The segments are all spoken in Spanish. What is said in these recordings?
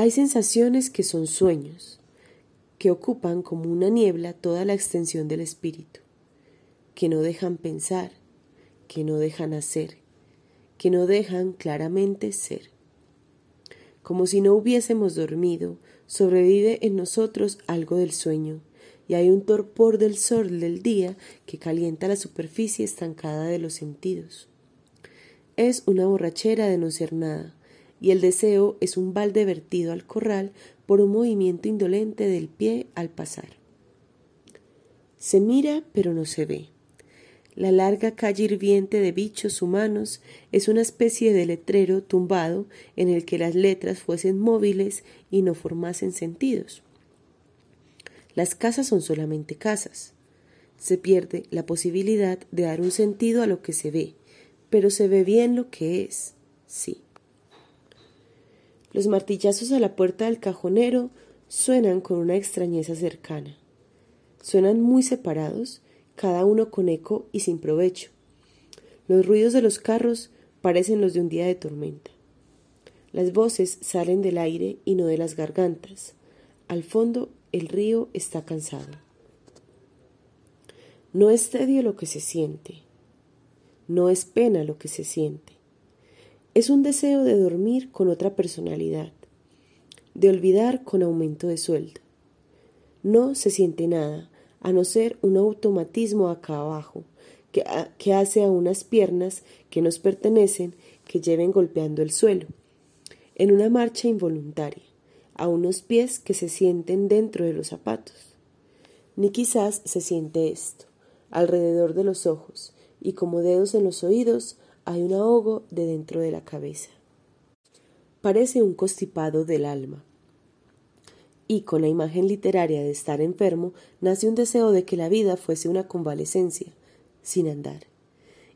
Hay sensaciones que son sueños, que ocupan como una niebla toda la extensión del espíritu, que no dejan pensar, que no dejan hacer, que no dejan claramente ser. Como si no hubiésemos dormido, sobrevive en nosotros algo del sueño, y hay un torpor del sol del día que calienta la superficie estancada de los sentidos. Es una borrachera de no ser nada, y el deseo es un balde vertido al corral por un movimiento indolente del pie al pasar. Se mira pero no se ve. La larga calle hirviente de bichos humanos es una especie de letrero tumbado en el que las letras fuesen móviles y no formasen sentidos. Las casas son solamente casas. Se pierde la posibilidad de dar un sentido a lo que se ve, pero se ve bien lo que es, sí. Los martillazos a la puerta del cajonero suenan con una extrañeza cercana. Suenan muy separados, cada uno con eco y sin provecho. Los ruidos de los carros parecen los de un día de tormenta. Las voces salen del aire y no de las gargantas. Al fondo el río está cansado. No es tedio lo que se siente, no es pena lo que se siente. Es un deseo de dormir con otra personalidad, de olvidar con aumento de sueldo. No se siente nada, a no ser un automatismo acá abajo, que, que hace a unas piernas que nos pertenecen que lleven golpeando el suelo, en una marcha involuntaria, a unos pies que se sienten dentro de los zapatos. Ni quizás se siente esto, alrededor de los ojos, y como dedos en los oídos, hay un ahogo de dentro de la cabeza. Parece un constipado del alma. Y con la imagen literaria de estar enfermo nace un deseo de que la vida fuese una convalecencia, sin andar.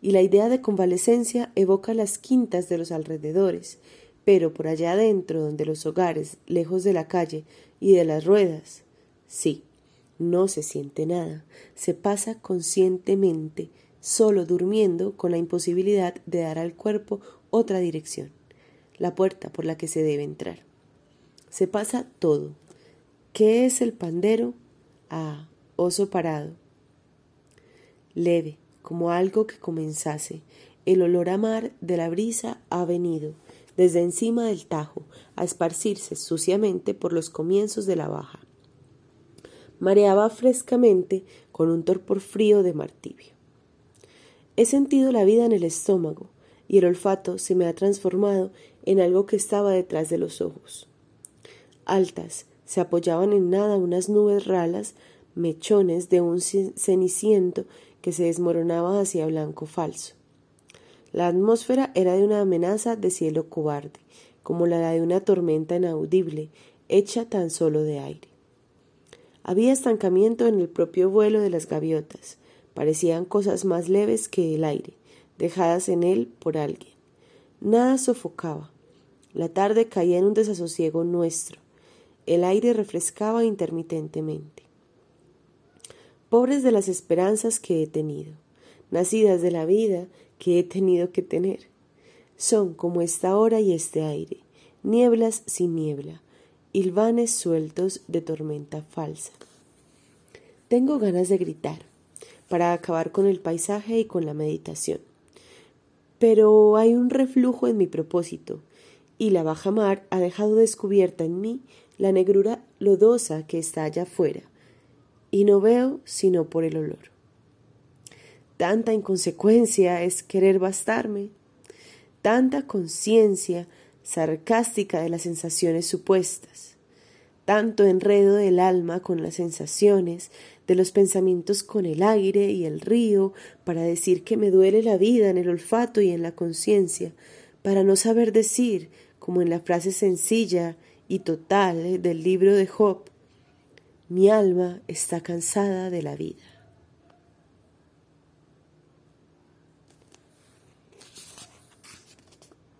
Y la idea de convalecencia evoca las quintas de los alrededores, pero por allá adentro, donde los hogares, lejos de la calle y de las ruedas, sí, no se siente nada, se pasa conscientemente solo durmiendo con la imposibilidad de dar al cuerpo otra dirección, la puerta por la que se debe entrar. Se pasa todo. ¿Qué es el pandero? Ah, oso parado. Leve, como algo que comenzase, el olor a mar de la brisa ha venido, desde encima del tajo, a esparcirse suciamente por los comienzos de la baja. Mareaba frescamente con un torpor frío de martibio. He sentido la vida en el estómago y el olfato se me ha transformado en algo que estaba detrás de los ojos. Altas, se apoyaban en nada unas nubes ralas, mechones de un ceniciento que se desmoronaba hacia blanco falso. La atmósfera era de una amenaza de cielo cobarde, como la de una tormenta inaudible, hecha tan solo de aire. Había estancamiento en el propio vuelo de las gaviotas, parecían cosas más leves que el aire, dejadas en él por alguien. Nada sofocaba. La tarde caía en un desasosiego nuestro. El aire refrescaba intermitentemente. Pobres de las esperanzas que he tenido, nacidas de la vida que he tenido que tener. Son como esta hora y este aire, nieblas sin niebla, hilvanes sueltos de tormenta falsa. Tengo ganas de gritar para acabar con el paisaje y con la meditación. Pero hay un reflujo en mi propósito, y la baja mar ha dejado descubierta en mí la negrura lodosa que está allá afuera, y no veo sino por el olor. Tanta inconsecuencia es querer bastarme, tanta conciencia sarcástica de las sensaciones supuestas, tanto enredo del alma con las sensaciones, de los pensamientos con el aire y el río, para decir que me duele la vida en el olfato y en la conciencia, para no saber decir, como en la frase sencilla y total del libro de Job, mi alma está cansada de la vida.